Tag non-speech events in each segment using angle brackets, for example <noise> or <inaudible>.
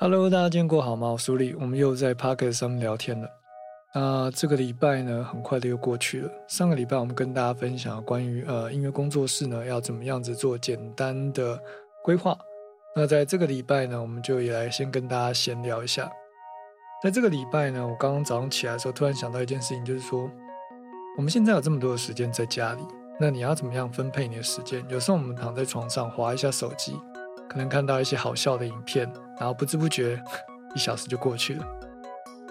Hello，大家今天过好吗？我苏丽，我们又在 Pocket 上面聊天了。那这个礼拜呢，很快的又过去了。上个礼拜我们跟大家分享关于呃音乐工作室呢要怎么样子做简单的规划。那在这个礼拜呢，我们就也来先跟大家闲聊一下。在这个礼拜呢，我刚刚早上起来的时候，突然想到一件事情，就是说我们现在有这么多的时间在家里，那你要怎么样分配你的时间？有时候我们躺在床上划一下手机。可能看到一些好笑的影片，然后不知不觉 <laughs> 一小时就过去了。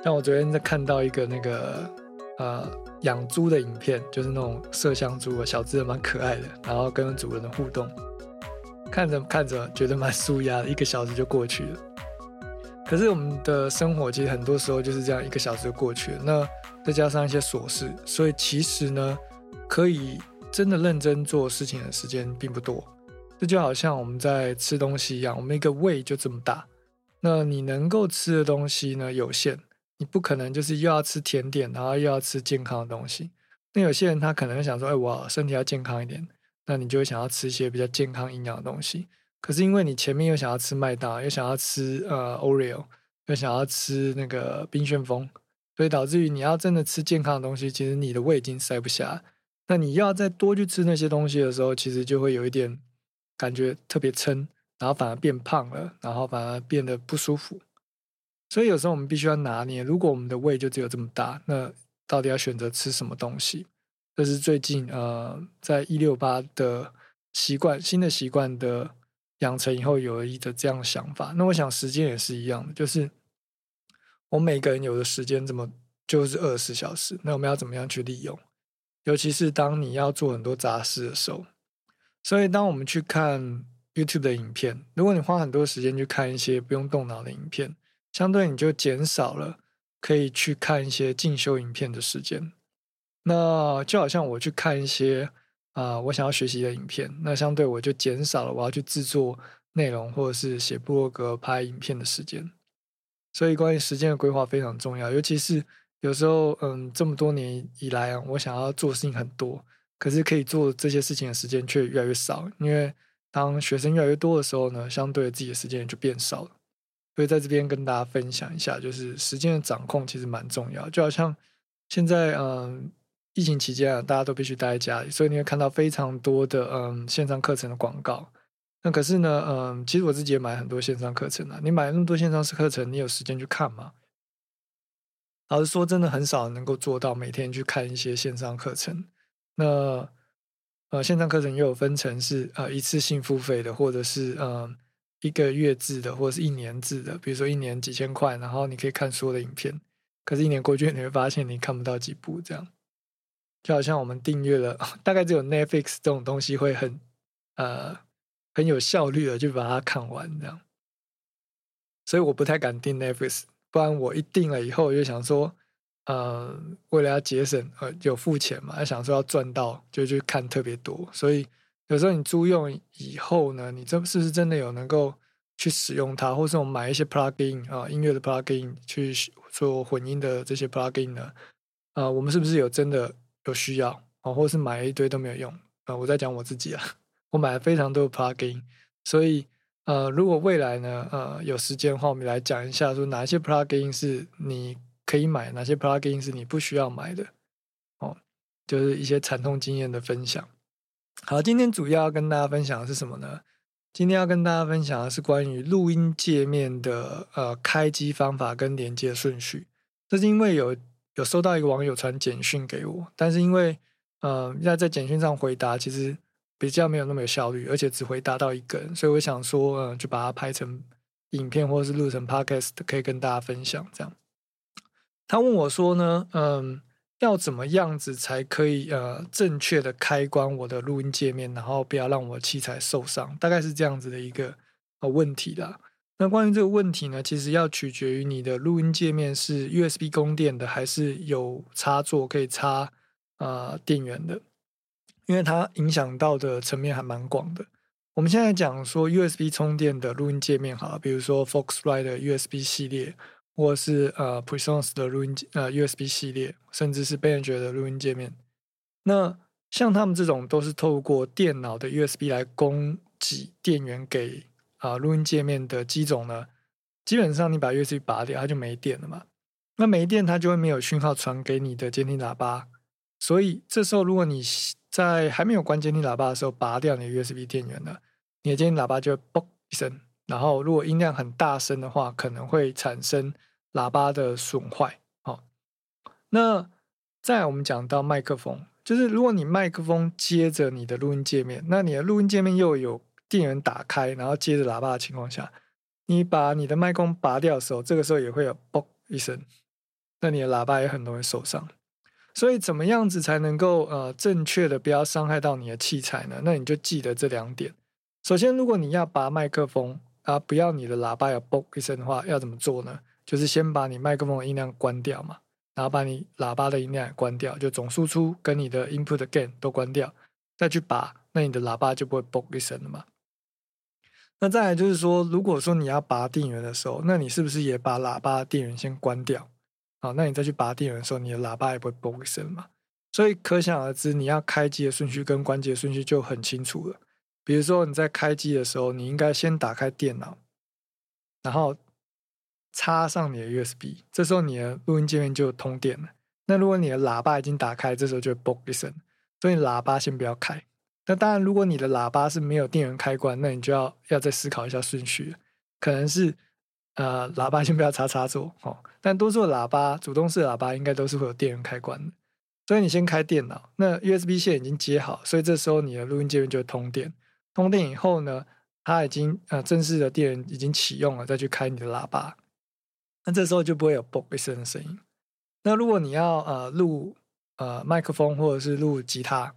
像我昨天在看到一个那个呃养猪的影片，就是那种麝香猪啊，小只的蛮可爱的，然后跟主人的互动，看着看着觉得蛮舒压的，一个小时就过去了。可是我们的生活其实很多时候就是这样，一个小时就过去了。那再加上一些琐事，所以其实呢，可以真的认真做事情的时间并不多。这就好像我们在吃东西一样，我们一个胃就这么大，那你能够吃的东西呢有限，你不可能就是又要吃甜点，然后又要吃健康的东西。那有些人他可能想说，哎，我身体要健康一点，那你就会想要吃一些比较健康营养的东西。可是因为你前面又想要吃麦当，又想要吃呃 Oreo，又想要吃那个冰旋风，所以导致于你要真的吃健康的东西，其实你的胃已经塞不下。那你要再多去吃那些东西的时候，其实就会有一点。感觉特别撑，然后反而变胖了，然后反而变得不舒服。所以有时候我们必须要拿捏，如果我们的胃就只有这么大，那到底要选择吃什么东西？这是最近呃，在一六八的习惯新的习惯的养成以后，有了一个这样的想法。那我想时间也是一样的，就是我每个人有的时间怎么就是二十小时，那我们要怎么样去利用？尤其是当你要做很多杂事的时候。所以，当我们去看 YouTube 的影片，如果你花很多时间去看一些不用动脑的影片，相对你就减少了可以去看一些进修影片的时间。那就好像我去看一些啊，我想要学习的影片，那相对我就减少了我要去制作内容或者是写部落格、拍影片的时间。所以，关于时间的规划非常重要，尤其是有时候，嗯，这么多年以来啊，我想要做事情很多。可是可以做这些事情的时间却越来越少，因为当学生越来越多的时候呢，相对自己的时间也就变少了。所以在这边跟大家分享一下，就是时间的掌控其实蛮重要。就好像现在嗯，疫情期间啊，大家都必须待在家里，所以你会看到非常多的嗯线上课程的广告。那可是呢，嗯，其实我自己也买很多线上课程啊。你买那么多线上课程，你有时间去看吗？老实说，真的很少能够做到每天去看一些线上课程。那呃，线上课程又有分成是呃一次性付费的，或者是呃一个月制的，或者是一年制的。比如说一年几千块，然后你可以看所有的影片。可是，一年过去，你会发现你看不到几部，这样就好像我们订阅了，<laughs> 大概只有 Netflix 这种东西会很呃很有效率的就把它看完这样。所以我不太敢订 Netflix，不然我一订了以后，我就想说。呃，为了要节省，呃，有付钱嘛，要想说要赚到，就去看特别多。所以有时候你租用以后呢，你这是不是真的有能够去使用它，或是我们买一些 plugin 啊，音乐的 plugin 去做混音的这些 plugin 呢？啊，我们是不是有真的有需要啊，或是买一堆都没有用啊？我在讲我自己啊，我买了非常多的 plugin，所以呃，如果未来呢，呃，有时间的话，我们来讲一下，说哪一些 plugin 是你。可以买哪些 plugin 是你不需要买的？哦，就是一些惨痛经验的分享。好，今天主要要跟大家分享的是什么呢？今天要跟大家分享的是关于录音界面的呃开机方法跟连接顺序。这是因为有有收到一个网友传简讯给我，但是因为呃要在简讯上回答，其实比较没有那么有效率，而且只回答到一个人，所以我想说，呃，就把它拍成影片或者是录成 podcast，可以跟大家分享这样。他问我说呢，嗯，要怎么样子才可以呃正确的开关我的录音界面，然后不要让我器材受伤？大概是这样子的一个呃问题啦。那关于这个问题呢，其实要取决于你的录音界面是 USB 供电的，还是有插座可以插啊电源的，因为它影响到的层面还蛮广的。我们现在讲说 USB 充电的录音界面，好，比如说 Foxrite USB 系列。或是呃 Presonus 的录音呃 USB 系列，甚至是 Behringer 的录音界面。那像他们这种都是透过电脑的 USB 来供给电源给啊录音界面的机种呢，基本上你把 USB 拔掉，它就没电了嘛。那没电，它就会没有讯号传给你的监听喇叭。所以这时候，如果你在还没有关监听喇叭的时候拔掉你的 USB 电源呢，你的监听喇叭就会嘣一声。然后，如果音量很大声的话，可能会产生喇叭的损坏。好，那再我们讲到麦克风，就是如果你麦克风接着你的录音界面，那你的录音界面又有电源打开，然后接着喇叭的情况下，你把你的麦克风拔掉的时候，这个时候也会有嘣一声，那你的喇叭也很容易受伤。所以怎么样子才能够呃正确的不要伤害到你的器材呢？那你就记得这两点。首先，如果你要拔麦克风啊，不要你的喇叭有嘣一声的话，要怎么做呢？就是先把你麦克风的音量关掉嘛，然后把你喇叭的音量也关掉，就总输出跟你的 input gain 都关掉，再去拔，那你的喇叭就不会嘣一声了嘛。那再来就是说，如果说你要拔电源的时候，那你是不是也把喇叭电源先关掉？好，那你再去拔电源的时候，你的喇叭也不会嘣一声嘛。所以可想而知，你要开机的顺序跟关机的顺序就很清楚了。比如说你在开机的时候，你应该先打开电脑，然后插上你的 USB，这时候你的录音界面就通电了。那如果你的喇叭已经打开，这时候就会嘣一声，所以喇叭先不要开。那当然，如果你的喇叭是没有电源开关，那你就要要再思考一下顺序，可能是。呃，喇叭先不要插插座哦，但多数喇叭，主动式喇叭应该都是会有电源开关的，所以你先开电脑，那 USB 线已经接好，所以这时候你的录音界面就会通电。通电以后呢，它已经呃正式的电源已经启用了，再去开你的喇叭，那这时候就不会有嘣一声的声音。那如果你要呃录呃麦克风或者是录吉他，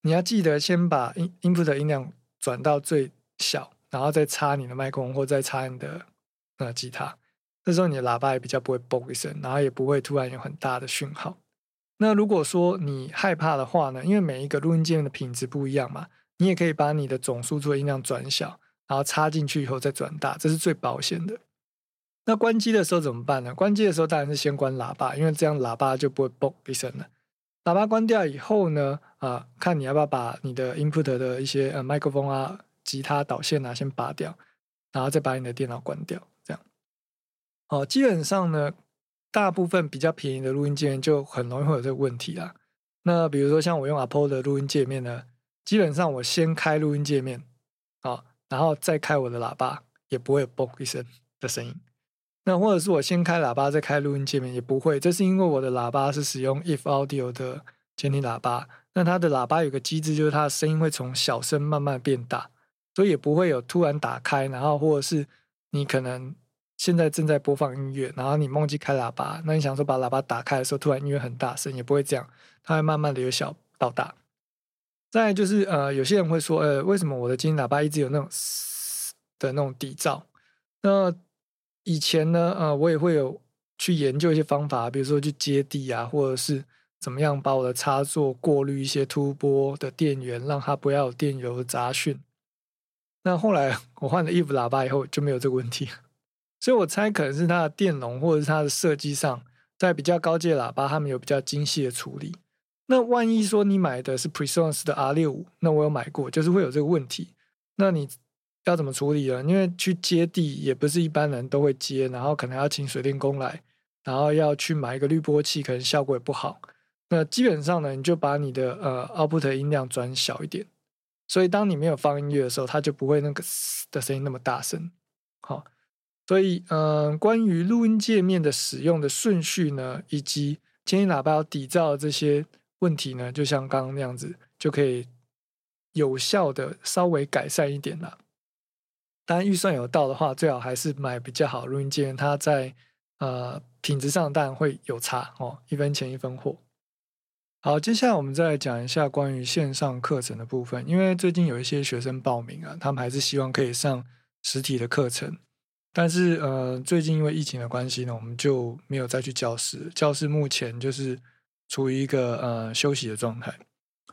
你要记得先把音 input 的音量转到最小，然后再插你的麦克风或再插你的。呃吉他，这时候你的喇叭也比较不会嘣一声，然后也不会突然有很大的讯号。那如果说你害怕的话呢？因为每一个录音键的品质不一样嘛，你也可以把你的总输出的音量转小，然后插进去以后再转大，这是最保险的。那关机的时候怎么办呢？关机的时候当然是先关喇叭，因为这样喇叭就不会嘣一声了。喇叭关掉以后呢，啊，看你要不要把你的 input 的一些呃麦克风啊、吉他导线啊先拔掉，然后再把你的电脑关掉。这样哦，基本上呢，大部分比较便宜的录音界面就很容易会有这个问题啦。那比如说像我用 Apple 的录音界面呢，基本上我先开录音界面，啊，然后再开我的喇叭，也不会嘣一声的声音。那或者是我先开喇叭再开录音界面，也不会。这是因为我的喇叭是使用 If Audio 的监听喇叭，那它的喇叭有个机制，就是它的声音会从小声慢慢变大，所以也不会有突然打开，然后或者是你可能。现在正在播放音乐，然后你忘记开喇叭，那你想说把喇叭打开的时候，突然音乐很大声，也不会这样，它会慢慢的由小到大。再就是呃，有些人会说，呃，为什么我的监听喇叭一直有那种的那种底噪？那以前呢，呃，我也会有去研究一些方法，比如说去接地啊，或者是怎么样把我的插座过滤一些突波的电源，让它不要有电流的杂讯。那后来我换了 Eve 喇叭以后，就没有这个问题。所以我猜可能是它的电容或者是它的设计上，在比较高阶喇叭，他们有比较精细的处理。那万一说你买的是 Presonus 的 R 六五，那我有买过，就是会有这个问题。那你要怎么处理了？因为去接地也不是一般人都会接，然后可能要请水电工来，然后要去买一个滤波器，可能效果也不好。那基本上呢，你就把你的呃 output 音量转小一点，所以当你没有放音乐的时候，它就不会那个的声音那么大声。好。所以，嗯，关于录音界面的使用的顺序呢，以及监听喇叭要底噪这些问题呢，就像刚刚那样子，就可以有效的稍微改善一点了。当然，预算有到的话，最好还是买比较好录音界面，它在呃品质上当然会有差哦，一分钱一分货。好，接下来我们再来讲一下关于线上课程的部分，因为最近有一些学生报名啊，他们还是希望可以上实体的课程。但是呃，最近因为疫情的关系呢，我们就没有再去教室。教室目前就是处于一个呃休息的状态。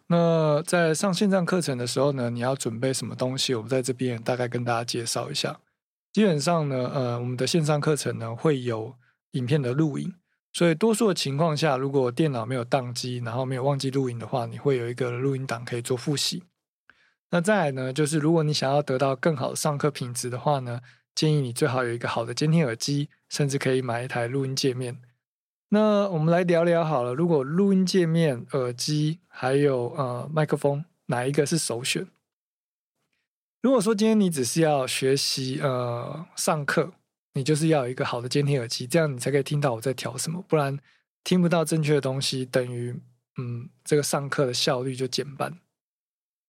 那在上线上课程的时候呢，你要准备什么东西？我们在这边大概跟大家介绍一下。基本上呢，呃，我们的线上课程呢会有影片的录影，所以多数的情况下，如果电脑没有宕机，然后没有忘记录影的话，你会有一个录音档可以做复习。那再来呢，就是如果你想要得到更好的上课品质的话呢。建议你最好有一个好的监听耳机，甚至可以买一台录音界面。那我们来聊聊好了，如果录音界面、耳机还有呃麦克风，哪一个是首选？如果说今天你只是要学习呃上课，你就是要有一个好的监听耳机，这样你才可以听到我在调什么，不然听不到正确的东西，等于嗯这个上课的效率就减半。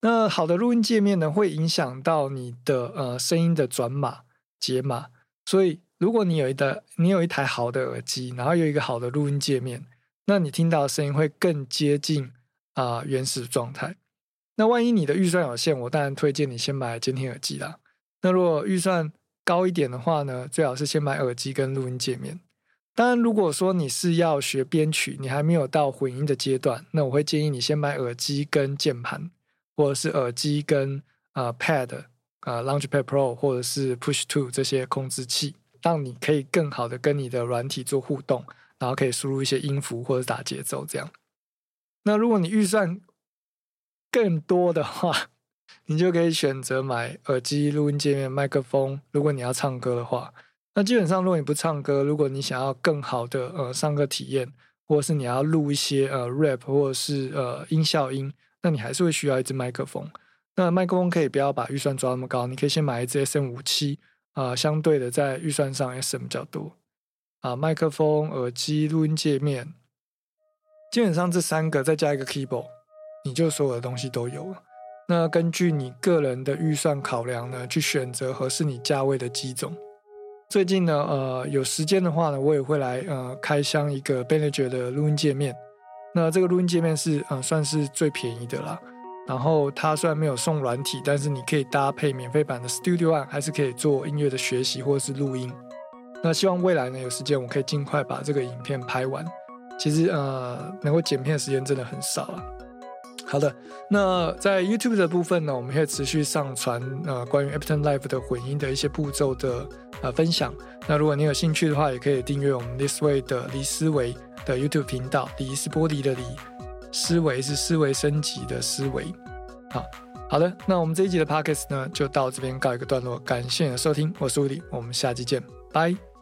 那好的录音界面呢，会影响到你的呃声音的转码解码，所以如果你有一的你有一台好的耳机，然后有一个好的录音界面，那你听到的声音会更接近啊原始状态。那万一你的预算有限，我当然推荐你先买监听耳机啦。那如果预算高一点的话呢，最好是先买耳机跟录音界面。当然，如果说你是要学编曲，你还没有到混音的阶段，那我会建议你先买耳机跟键盘，或者是耳机跟呃 Pad 啊 Launchpad Pro 或者是 Push Two 这些控制器，让你可以更好的跟你的软体做互动，然后可以输入一些音符或者打节奏这样。那如果你预算更多的话，你就可以选择买耳机、录音界面、麦克风。如果你要唱歌的话，那基本上如果你不唱歌，如果你想要更好的呃上课体验，或者是你要录一些呃 rap 或者是呃音效音，那你还是会需要一支麦克风。那麦克风可以不要把预算抓那么高，你可以先买一支 SM 五七啊，相对的在预算上 SM 比较多啊。麦克风、耳机、录音界面，基本上这三个再加一个 keyboard。你就所有的东西都有了。那根据你个人的预算考量呢，去选择合适你价位的机种。最近呢，呃，有时间的话呢，我也会来呃开箱一个 b e n e g e r 的录音界面。那这个录音界面是呃算是最便宜的啦。然后它虽然没有送软体，但是你可以搭配免费版的 Studio One，还是可以做音乐的学习或者是录音。那希望未来呢有时间，我可以尽快把这个影片拍完。其实呃，能够剪片的时间真的很少啊。好的，那在 YouTube 的部分呢，我们会持续上传呃关于 Ableton Live 的混音的一些步骤的呃分享。那如果你有兴趣的话，也可以订阅我们 This Way 的李思维的 YouTube 频道。李是玻璃的李，思维是思维升级的思维。好，好的，那我们这一集的 Podcast 呢，就到这边告一个段落。感谢你的收听，我是乌迪，我们下期见，拜。